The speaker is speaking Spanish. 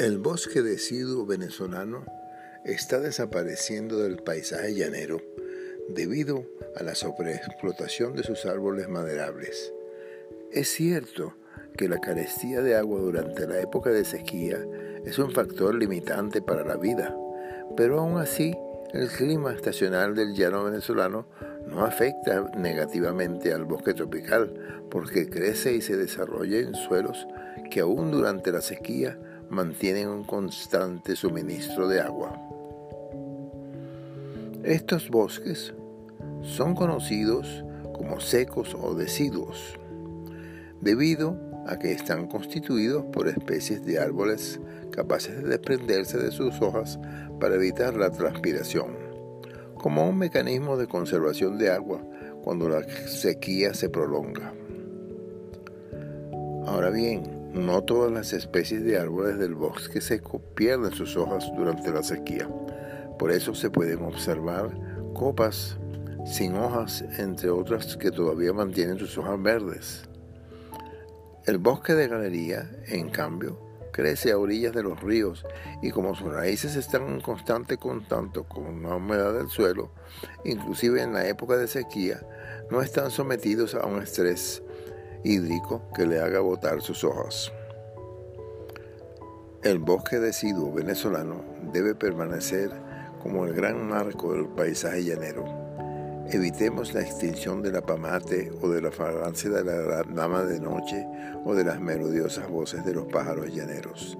El bosque deciduo venezolano está desapareciendo del paisaje llanero debido a la sobreexplotación de sus árboles maderables. Es cierto que la carestía de agua durante la época de sequía es un factor limitante para la vida, pero aún así el clima estacional del llano venezolano no afecta negativamente al bosque tropical porque crece y se desarrolla en suelos que aún durante la sequía mantienen un constante suministro de agua. Estos bosques son conocidos como secos o deciduos, debido a que están constituidos por especies de árboles capaces de desprenderse de sus hojas para evitar la transpiración, como un mecanismo de conservación de agua cuando la sequía se prolonga. Ahora bien, no todas las especies de árboles del bosque seco pierden sus hojas durante la sequía. Por eso se pueden observar copas sin hojas, entre otras que todavía mantienen sus hojas verdes. El bosque de galería, en cambio, crece a orillas de los ríos y como sus raíces están en constante contacto con la humedad del suelo, inclusive en la época de sequía, no están sometidos a un estrés hídrico que le haga botar sus hojas. El bosque deciduo venezolano debe permanecer como el gran marco del paisaje llanero. Evitemos la extinción de la pamate o de la fragancia de la dama de noche o de las melodiosas voces de los pájaros llaneros.